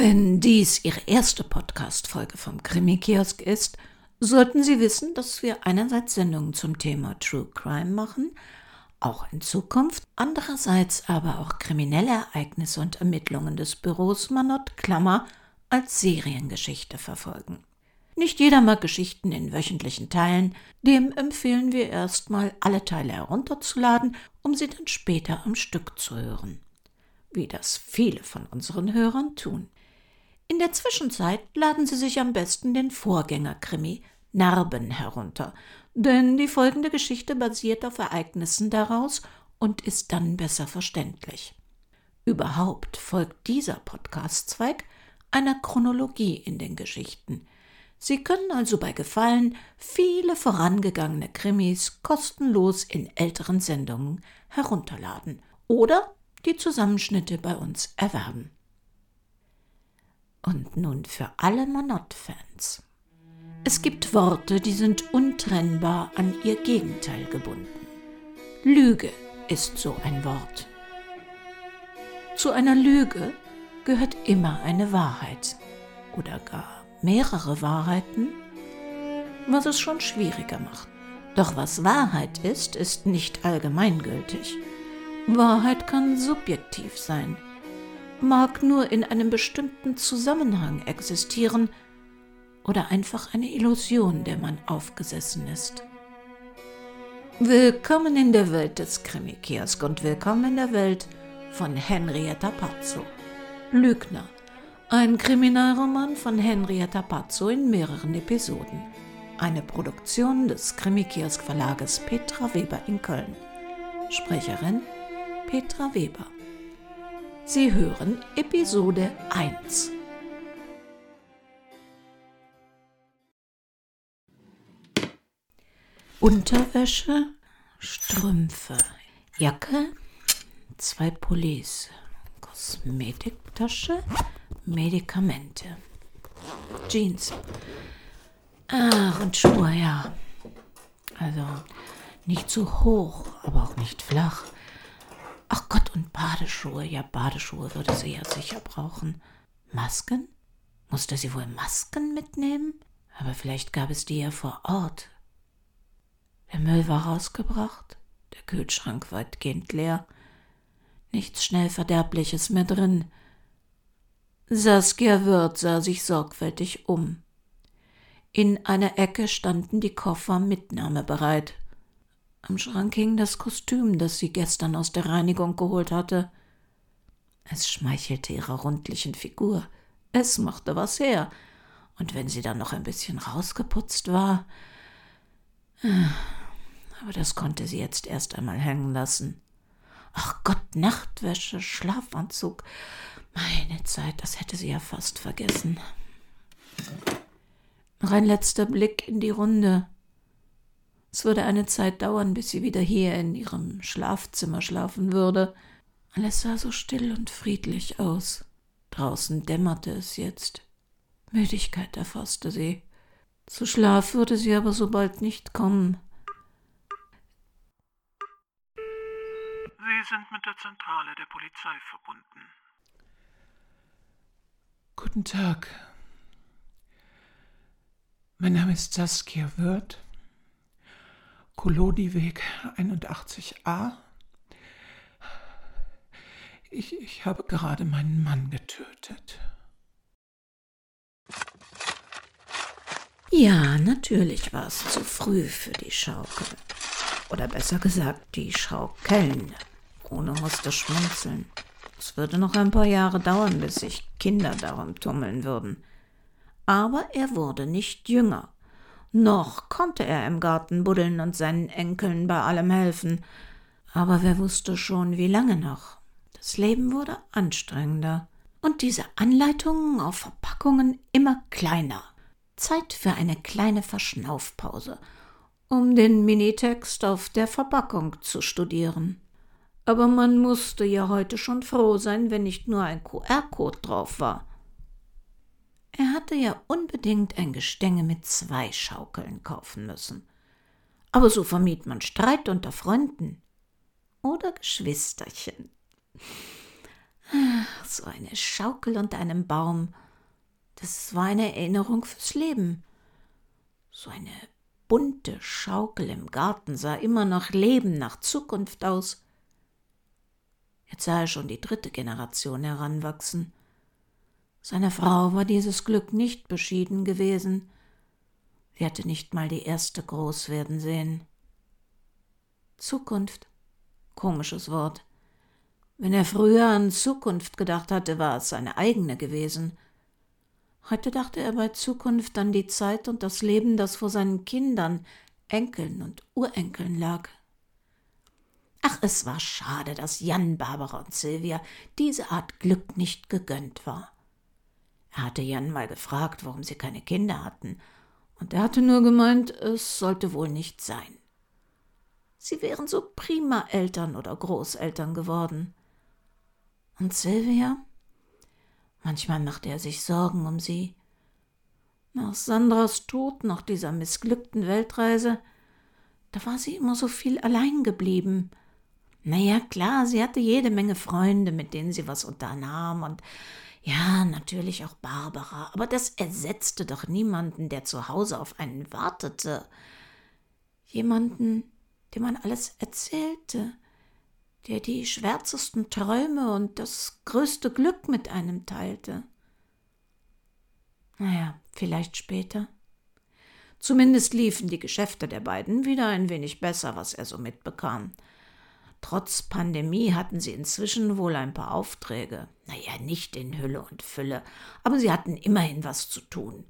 Wenn dies Ihre erste Podcast-Folge vom Krimi-Kiosk ist, sollten Sie wissen, dass wir einerseits Sendungen zum Thema True Crime machen, auch in Zukunft, andererseits aber auch kriminelle Ereignisse und Ermittlungen des Büros Manott Klammer als Seriengeschichte verfolgen. Nicht jeder mag Geschichten in wöchentlichen Teilen, dem empfehlen wir erstmal alle Teile herunterzuladen, um sie dann später am Stück zu hören. Wie das viele von unseren Hörern tun. In der Zwischenzeit laden Sie sich am besten den Vorgängerkrimi Narben herunter, denn die folgende Geschichte basiert auf Ereignissen daraus und ist dann besser verständlich. Überhaupt folgt dieser Podcast-Zweig einer Chronologie in den Geschichten. Sie können also bei Gefallen viele vorangegangene Krimis kostenlos in älteren Sendungen herunterladen oder die Zusammenschnitte bei uns erwerben. Und nun für alle Monott-Fans. Es gibt Worte, die sind untrennbar an ihr Gegenteil gebunden. Lüge ist so ein Wort. Zu einer Lüge gehört immer eine Wahrheit oder gar mehrere Wahrheiten, was es schon schwieriger macht. Doch was Wahrheit ist, ist nicht allgemeingültig. Wahrheit kann subjektiv sein mag nur in einem bestimmten Zusammenhang existieren oder einfach eine Illusion, der man aufgesessen ist. Willkommen in der Welt des Krimi-Kiosk und willkommen in der Welt von Henrietta Pazzo. Lügner. Ein Kriminalroman von Henrietta Pazzo in mehreren Episoden. Eine Produktion des Krimi-Kiosk Verlages Petra Weber in Köln. Sprecherin Petra Weber. Sie hören Episode 1. Unterwäsche, Strümpfe, Jacke, zwei Pullis, Kosmetiktasche, Medikamente, Jeans. Ach, und Schuhe, ja. Also nicht zu hoch, aber auch nicht flach. Ach Gott, und Badeschuhe. Ja, Badeschuhe würde sie ja sicher brauchen. Masken? Musste sie wohl Masken mitnehmen? Aber vielleicht gab es die ja vor Ort. Der Müll war rausgebracht, der Kühlschrank weitgehend leer. Nichts schnell Verderbliches mehr drin. Saskia Wirth sah sich sorgfältig um. In einer Ecke standen die Koffer mitnahmebereit. Am Schrank hing das Kostüm, das sie gestern aus der Reinigung geholt hatte. Es schmeichelte ihrer rundlichen Figur. Es machte was her. Und wenn sie dann noch ein bisschen rausgeputzt war. Aber das konnte sie jetzt erst einmal hängen lassen. Ach Gott, Nachtwäsche, Schlafanzug. Meine Zeit, das hätte sie ja fast vergessen. Noch ein letzter Blick in die Runde. Es würde eine Zeit dauern, bis sie wieder hier in ihrem Schlafzimmer schlafen würde. Alles sah so still und friedlich aus. Draußen dämmerte es jetzt. Müdigkeit erfasste sie. Zu Schlaf würde sie aber so bald nicht kommen. Sie sind mit der Zentrale der Polizei verbunden. Guten Tag. Mein Name ist Saskia Wirth. Kolodiweg 81a. Ich, ich habe gerade meinen Mann getötet. Ja, natürlich war es zu früh für die Schaukel. Oder besser gesagt, die Schaukeln. Bruno musste schmunzeln. Es würde noch ein paar Jahre dauern, bis sich Kinder darum tummeln würden. Aber er wurde nicht jünger. Noch konnte er im Garten buddeln und seinen Enkeln bei allem helfen. Aber wer wusste schon, wie lange noch? Das Leben wurde anstrengender. Und diese Anleitungen auf Verpackungen immer kleiner. Zeit für eine kleine Verschnaufpause, um den Minitext auf der Verpackung zu studieren. Aber man musste ja heute schon froh sein, wenn nicht nur ein QR-Code drauf war. Er hatte ja unbedingt ein Gestänge mit zwei Schaukeln kaufen müssen. Aber so vermied man Streit unter Freunden oder Geschwisterchen. Ach, so eine Schaukel unter einem Baum. Das war eine Erinnerung fürs Leben. So eine bunte Schaukel im Garten sah immer nach Leben, nach Zukunft aus. Jetzt sah er schon die dritte Generation heranwachsen. Seiner Frau war dieses Glück nicht beschieden gewesen. Sie hatte nicht mal die erste groß werden sehen. Zukunft. Komisches Wort. Wenn er früher an Zukunft gedacht hatte, war es seine eigene gewesen. Heute dachte er bei Zukunft an die Zeit und das Leben, das vor seinen Kindern, Enkeln und Urenkeln lag. Ach, es war schade, dass Jan, Barbara und Silvia diese Art Glück nicht gegönnt war. Er hatte Jan mal gefragt, warum sie keine Kinder hatten, und er hatte nur gemeint, es sollte wohl nicht sein. Sie wären so prima Eltern oder Großeltern geworden. Und Silvia? Manchmal machte er sich Sorgen um sie. Nach Sandras Tod, nach dieser missglückten Weltreise, da war sie immer so viel allein geblieben. Na ja, klar, sie hatte jede Menge Freunde, mit denen sie was unternahm und ja, natürlich auch Barbara, aber das ersetzte doch niemanden, der zu Hause auf einen wartete. Jemanden, dem man alles erzählte, der die schwärzesten Träume und das größte Glück mit einem teilte. Naja, vielleicht später. Zumindest liefen die Geschäfte der beiden wieder ein wenig besser, was er so mitbekam. Trotz Pandemie hatten sie inzwischen wohl ein paar Aufträge. Naja, nicht in Hülle und Fülle, aber sie hatten immerhin was zu tun.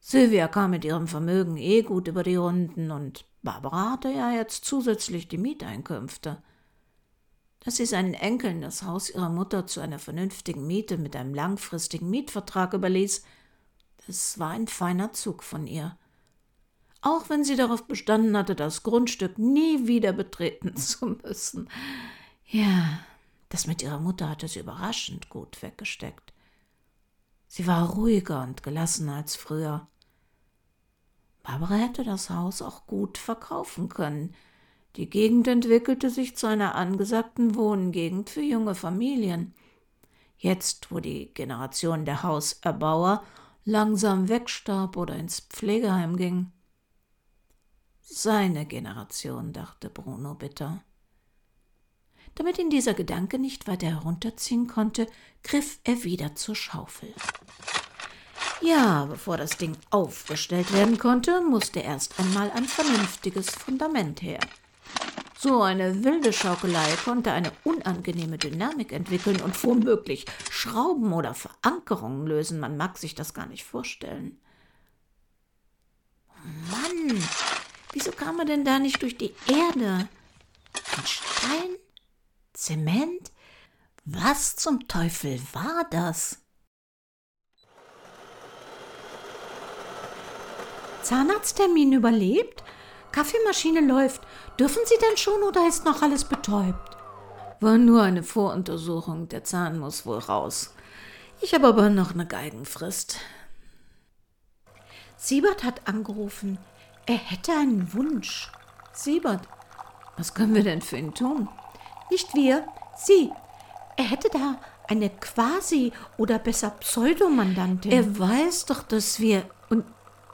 Sylvia kam mit ihrem Vermögen eh gut über die Runden und Barbara hatte ja jetzt zusätzlich die Mieteinkünfte. Dass sie seinen Enkeln das Haus ihrer Mutter zu einer vernünftigen Miete mit einem langfristigen Mietvertrag überließ, das war ein feiner Zug von ihr auch wenn sie darauf bestanden hatte, das Grundstück nie wieder betreten zu müssen. Ja, das mit ihrer Mutter hatte sie überraschend gut weggesteckt. Sie war ruhiger und gelassener als früher. Barbara hätte das Haus auch gut verkaufen können. Die Gegend entwickelte sich zu einer angesagten Wohngegend für junge Familien. Jetzt, wo die Generation der Hauserbauer langsam wegstarb oder ins Pflegeheim ging. Seine Generation, dachte Bruno bitter. Damit ihn dieser Gedanke nicht weiter herunterziehen konnte, griff er wieder zur Schaufel. Ja, bevor das Ding aufgestellt werden konnte, musste erst einmal ein vernünftiges Fundament her. So eine wilde Schaukelei konnte eine unangenehme Dynamik entwickeln und womöglich Schrauben oder Verankerungen lösen. Man mag sich das gar nicht vorstellen. Mann, Wieso kam er denn da nicht durch die Erde? Ein Stein? Zement? Was zum Teufel war das? Zahnarzttermin überlebt? Kaffeemaschine läuft. Dürfen Sie denn schon oder ist noch alles betäubt? War nur eine Voruntersuchung. Der Zahn muss wohl raus. Ich habe aber noch eine Geigenfrist. Siebert hat angerufen. Er hätte einen Wunsch. Siebert, was können wir denn für ihn tun? Nicht wir, Sie. Er hätte da eine Quasi- oder besser Pseudomandantin. Er weiß doch, dass wir. Und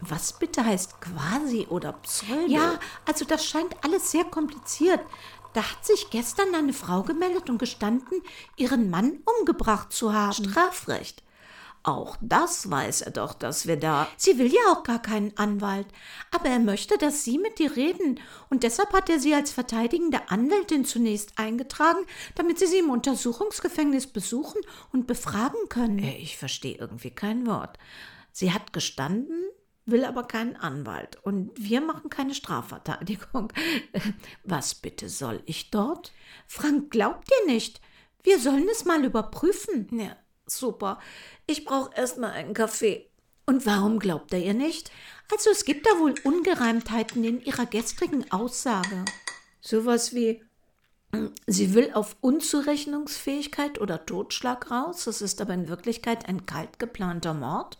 was bitte heißt Quasi oder Pseudo? Ja, also das scheint alles sehr kompliziert. Da hat sich gestern eine Frau gemeldet und gestanden, ihren Mann umgebracht zu haben. Strafrecht. Auch das weiß er doch, dass wir da. Sie will ja auch gar keinen Anwalt. Aber er möchte, dass Sie mit ihr reden. Und deshalb hat er Sie als verteidigende Anwältin zunächst eingetragen, damit Sie sie im Untersuchungsgefängnis besuchen und befragen können. Äh, ich verstehe irgendwie kein Wort. Sie hat gestanden, will aber keinen Anwalt. Und wir machen keine Strafverteidigung. Was bitte soll ich dort? Frank glaubt dir nicht. Wir sollen es mal überprüfen. Ja, super. Ich brauche erstmal einen Kaffee. Und warum glaubt er ihr nicht? Also es gibt da wohl Ungereimtheiten in ihrer gestrigen Aussage. Sowas wie Sie will auf Unzurechnungsfähigkeit oder Totschlag raus, es ist aber in Wirklichkeit ein kalt geplanter Mord.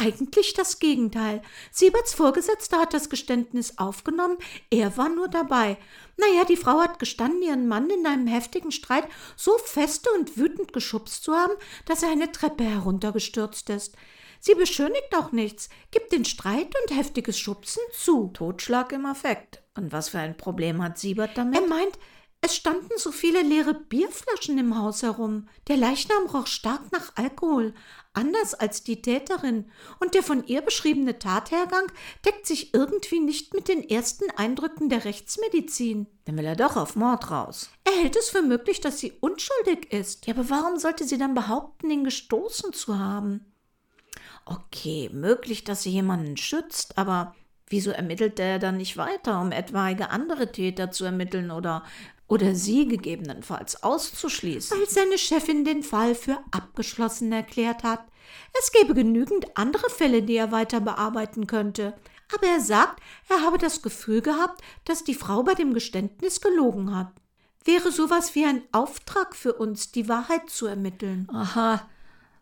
Eigentlich das Gegenteil. Sieberts Vorgesetzter hat das Geständnis aufgenommen, er war nur dabei. Naja, die Frau hat gestanden, ihren Mann in einem heftigen Streit so feste und wütend geschubst zu haben, dass er eine Treppe heruntergestürzt ist. Sie beschönigt auch nichts, gibt den Streit und heftiges Schubsen zu. Totschlag im Affekt. Und was für ein Problem hat Siebert damit? Er meint, es standen so viele leere Bierflaschen im Haus herum. Der Leichnam roch stark nach Alkohol, anders als die Täterin. Und der von ihr beschriebene Tathergang deckt sich irgendwie nicht mit den ersten Eindrücken der Rechtsmedizin. Dann will er doch auf Mord raus. Er hält es für möglich, dass sie unschuldig ist. Ja, aber warum sollte sie dann behaupten, ihn gestoßen zu haben? Okay, möglich, dass sie jemanden schützt, aber wieso ermittelt er dann nicht weiter, um etwaige andere Täter zu ermitteln oder oder sie gegebenenfalls auszuschließen. Weil seine Chefin den Fall für abgeschlossen erklärt hat. Es gäbe genügend andere Fälle, die er weiter bearbeiten könnte. Aber er sagt, er habe das Gefühl gehabt, dass die Frau bei dem Geständnis gelogen hat. Wäre sowas wie ein Auftrag für uns, die Wahrheit zu ermitteln. Aha,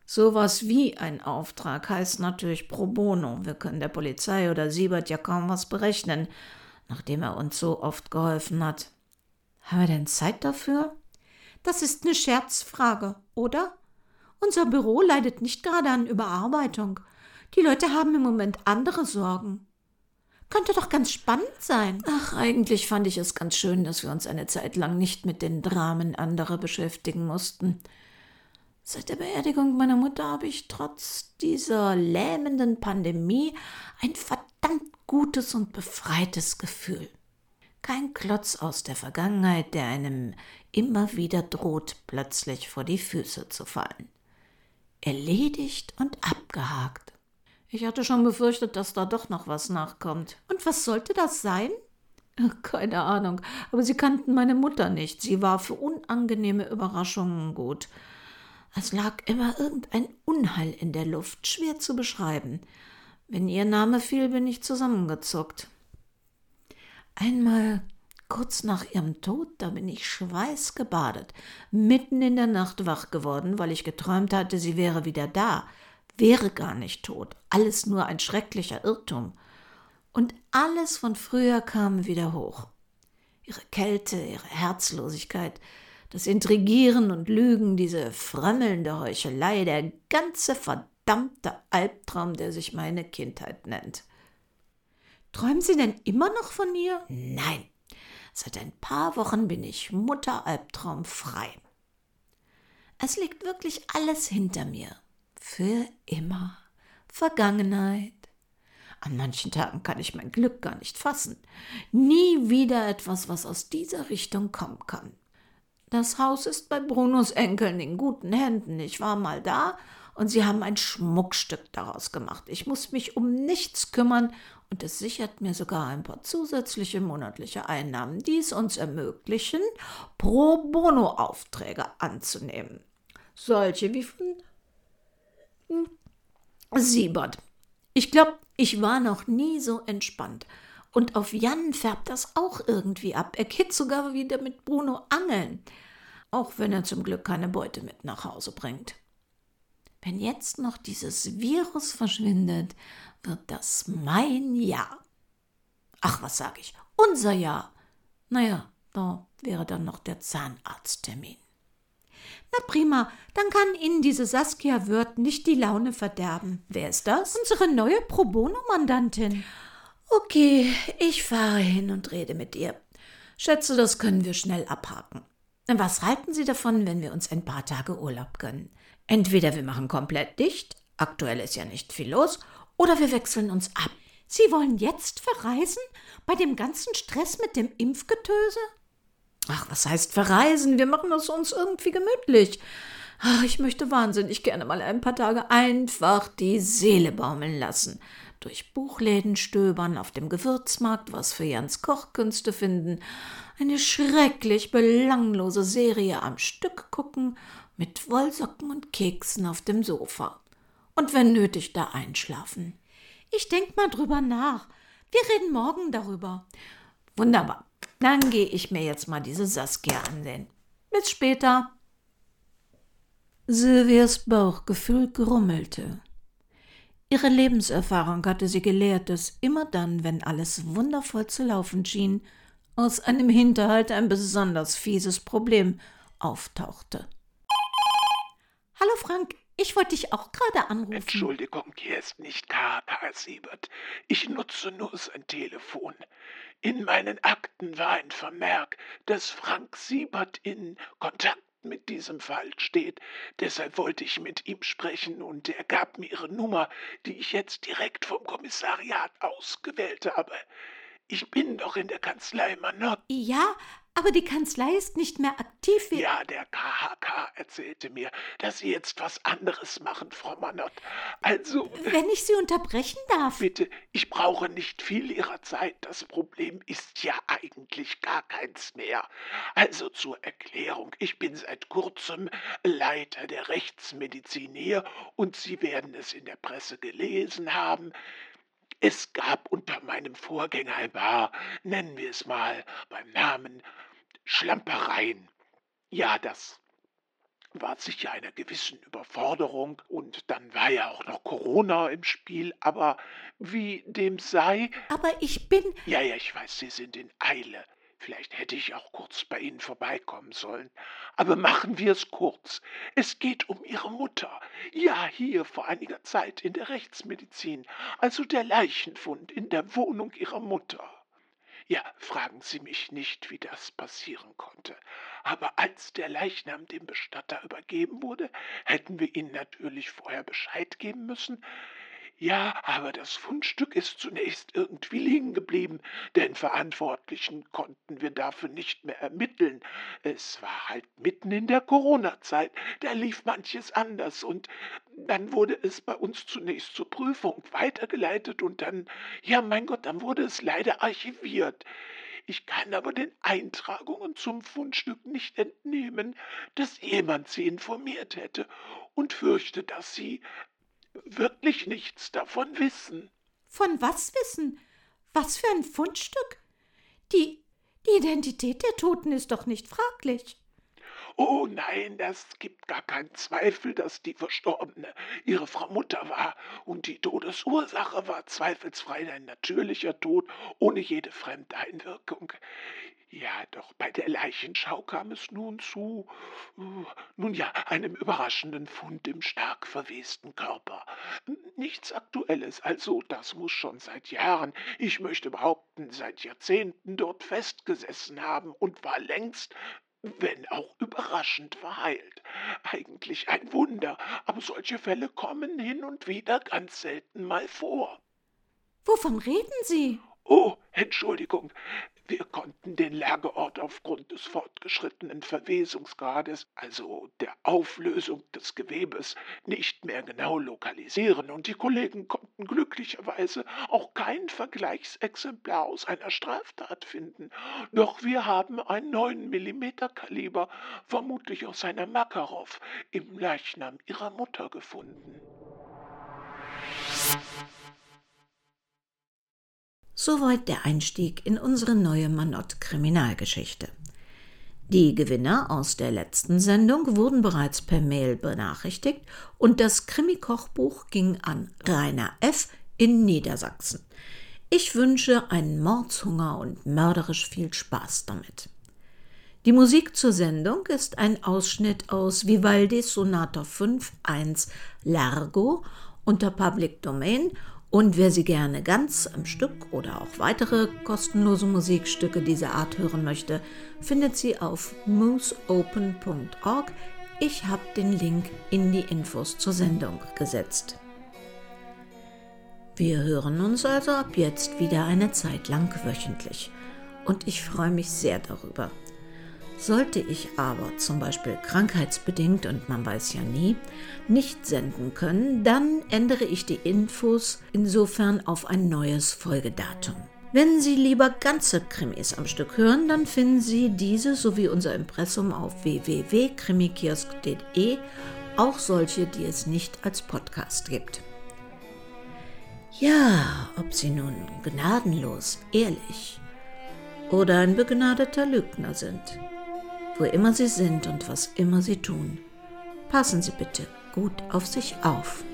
sowas wie ein Auftrag heißt natürlich pro bono. Wir können der Polizei oder Siebert ja kaum was berechnen, nachdem er uns so oft geholfen hat. Haben wir denn Zeit dafür? Das ist eine Scherzfrage, oder? Unser Büro leidet nicht gerade an Überarbeitung. Die Leute haben im Moment andere Sorgen. Könnte doch ganz spannend sein. Ach, eigentlich fand ich es ganz schön, dass wir uns eine Zeit lang nicht mit den Dramen anderer beschäftigen mussten. Seit der Beerdigung meiner Mutter habe ich trotz dieser lähmenden Pandemie ein verdammt gutes und befreites Gefühl kein Klotz aus der Vergangenheit, der einem immer wieder droht, plötzlich vor die Füße zu fallen. Erledigt und abgehakt. Ich hatte schon befürchtet, dass da doch noch was nachkommt. Und was sollte das sein? Keine Ahnung, aber sie kannten meine Mutter nicht. Sie war für unangenehme Überraschungen gut. Es lag immer irgendein Unheil in der Luft, schwer zu beschreiben. Wenn ihr Name fiel, bin ich zusammengezuckt. Einmal kurz nach ihrem Tod, da bin ich schweißgebadet, mitten in der Nacht wach geworden, weil ich geträumt hatte, sie wäre wieder da, wäre gar nicht tot, alles nur ein schrecklicher Irrtum. Und alles von früher kam wieder hoch. Ihre Kälte, ihre Herzlosigkeit, das Intrigieren und Lügen, diese frömmelnde Heuchelei, der ganze verdammte Albtraum, der sich meine Kindheit nennt. Träumen Sie denn immer noch von ihr? Nein. Seit ein paar Wochen bin ich Mutteralbtraum frei. Es liegt wirklich alles hinter mir. Für immer. Vergangenheit. An manchen Tagen kann ich mein Glück gar nicht fassen. Nie wieder etwas, was aus dieser Richtung kommen kann. Das Haus ist bei Brunos Enkeln in guten Händen. Ich war mal da und sie haben ein Schmuckstück daraus gemacht. Ich muss mich um nichts kümmern und es sichert mir sogar ein paar zusätzliche monatliche Einnahmen, die es uns ermöglichen, pro bono Aufträge anzunehmen. Solche wie von hm, Siebert. Ich glaube, ich war noch nie so entspannt. Und auf Jan färbt das auch irgendwie ab. Er geht sogar wieder mit Bruno angeln. Auch wenn er zum Glück keine Beute mit nach Hause bringt. Wenn jetzt noch dieses Virus verschwindet, wird das mein Jahr. Ach, was sag ich? Unser Jahr. Naja, da wäre dann noch der Zahnarzttermin. Na prima, dann kann Ihnen diese Saskia Wirth nicht die Laune verderben. Wer ist das? Unsere neue Pro Bono-Mandantin. Okay, ich fahre hin und rede mit ihr. Schätze, das können wir schnell abhaken. Was halten Sie davon, wenn wir uns ein paar Tage Urlaub gönnen? Entweder wir machen komplett dicht, aktuell ist ja nicht viel los, oder wir wechseln uns ab. Sie wollen jetzt verreisen? Bei dem ganzen Stress mit dem Impfgetöse? Ach, was heißt verreisen? Wir machen es uns irgendwie gemütlich. Ach, ich möchte wahnsinnig gerne mal ein paar Tage einfach die Seele baumeln lassen. Durch Buchläden stöbern, auf dem Gewürzmarkt was für Jans Kochkünste finden, eine schrecklich belanglose Serie am Stück gucken, mit Wollsocken und Keksen auf dem Sofa und wenn nötig da einschlafen. Ich denk mal drüber nach. Wir reden morgen darüber. Wunderbar. Dann gehe ich mir jetzt mal diese Saskia ansehen. Bis später. Silvias Bauchgefühl grummelte. Ihre Lebenserfahrung hatte sie gelehrt, dass immer dann, wenn alles wundervoll zu laufen schien, aus einem Hinterhalt ein besonders fieses Problem auftauchte. Hallo Frank, ich wollte dich auch gerade anrufen. Entschuldigung, hier ist nicht K.K. Siebert. Ich nutze nur sein Telefon. In meinen Akten war ein Vermerk, dass Frank Siebert in Kontakt mit diesem Fall steht. Deshalb wollte ich mit ihm sprechen und er gab mir ihre Nummer, die ich jetzt direkt vom Kommissariat ausgewählt habe. Ich bin doch in der Kanzlei Manott. Ja, aber die Kanzlei ist nicht mehr aktiv. Ja, der KHK erzählte mir, dass Sie jetzt was anderes machen, Frau Manott. Also. Wenn ich Sie unterbrechen darf. Bitte, ich brauche nicht viel Ihrer Zeit. Das Problem ist ja eigentlich gar keins mehr. Also zur Erklärung. Ich bin seit kurzem Leiter der Rechtsmedizin hier und Sie werden es in der Presse gelesen haben. Es gab unter meinem Vorgänger ein paar, nennen wir es mal beim Namen, Schlampereien. Ja, das war sicher einer gewissen Überforderung und dann war ja auch noch Corona im Spiel, aber wie dem sei. Aber ich bin. Ja, ja, ich weiß, Sie sind in Eile. Vielleicht hätte ich auch kurz bei Ihnen vorbeikommen sollen. Aber machen wir es kurz. Es geht um Ihre Mutter. Ja, hier vor einiger Zeit in der Rechtsmedizin, also der Leichenfund in der Wohnung Ihrer Mutter. Ja, fragen Sie mich nicht, wie das passieren konnte. Aber als der Leichnam dem Bestatter übergeben wurde, hätten wir Ihnen natürlich vorher Bescheid geben müssen, ja, aber das Fundstück ist zunächst irgendwie liegen geblieben. Den Verantwortlichen konnten wir dafür nicht mehr ermitteln. Es war halt mitten in der Corona-Zeit. Da lief manches anders und dann wurde es bei uns zunächst zur Prüfung weitergeleitet und dann, ja, mein Gott, dann wurde es leider archiviert. Ich kann aber den Eintragungen zum Fundstück nicht entnehmen, dass jemand sie informiert hätte und fürchte, dass sie wirklich nichts davon wissen. Von was wissen? Was für ein Fundstück? Die, die Identität der Toten ist doch nicht fraglich. Oh nein, das gibt gar keinen Zweifel, dass die Verstorbene ihre Frau Mutter war, und die Todesursache war zweifelsfrei ein natürlicher Tod ohne jede Fremdeinwirkung. Ja, doch bei der Leichenschau kam es nun zu, uh, nun ja, einem überraschenden Fund im stark verwesten Körper. Nichts Aktuelles, also das muss schon seit Jahren, ich möchte behaupten, seit Jahrzehnten dort festgesessen haben und war längst wenn auch überraschend verheilt. Eigentlich ein Wunder, aber solche Fälle kommen hin und wieder ganz selten mal vor. Wovon reden Sie? Oh, Entschuldigung, wir konnten den Lagerort aufgrund des fortgeschrittenen Verwesungsgrades, also der Auflösung des Gewebes, nicht mehr genau lokalisieren, und die Kollegen konnten glücklicherweise auch kein Vergleichsexemplar aus einer Straftat finden. Doch wir haben ein 9 mm Kaliber, vermutlich aus einer Makarov, im Leichnam ihrer Mutter gefunden. Soweit der Einstieg in unsere neue Manott-Kriminalgeschichte. Die Gewinner aus der letzten Sendung wurden bereits per Mail benachrichtigt und das Krimi-Kochbuch ging an Rainer F. in Niedersachsen. Ich wünsche einen Mordshunger und mörderisch viel Spaß damit. Die Musik zur Sendung ist ein Ausschnitt aus Vivaldis Sonata 5.1 Largo unter Public Domain und wer sie gerne ganz am Stück oder auch weitere kostenlose Musikstücke dieser Art hören möchte, findet sie auf mooseopen.org. Ich habe den Link in die Infos zur Sendung gesetzt. Wir hören uns also ab jetzt wieder eine Zeit lang wöchentlich. Und ich freue mich sehr darüber. Sollte ich aber zum Beispiel krankheitsbedingt, und man weiß ja nie, nicht senden können, dann ändere ich die Infos insofern auf ein neues Folgedatum. Wenn Sie lieber ganze Krimis am Stück hören, dann finden Sie diese sowie unser Impressum auf www.krimikiosk.de, auch solche, die es nicht als Podcast gibt. Ja, ob Sie nun gnadenlos, ehrlich oder ein begnadeter Lügner sind wo immer Sie sind und was immer Sie tun. Passen Sie bitte gut auf sich auf.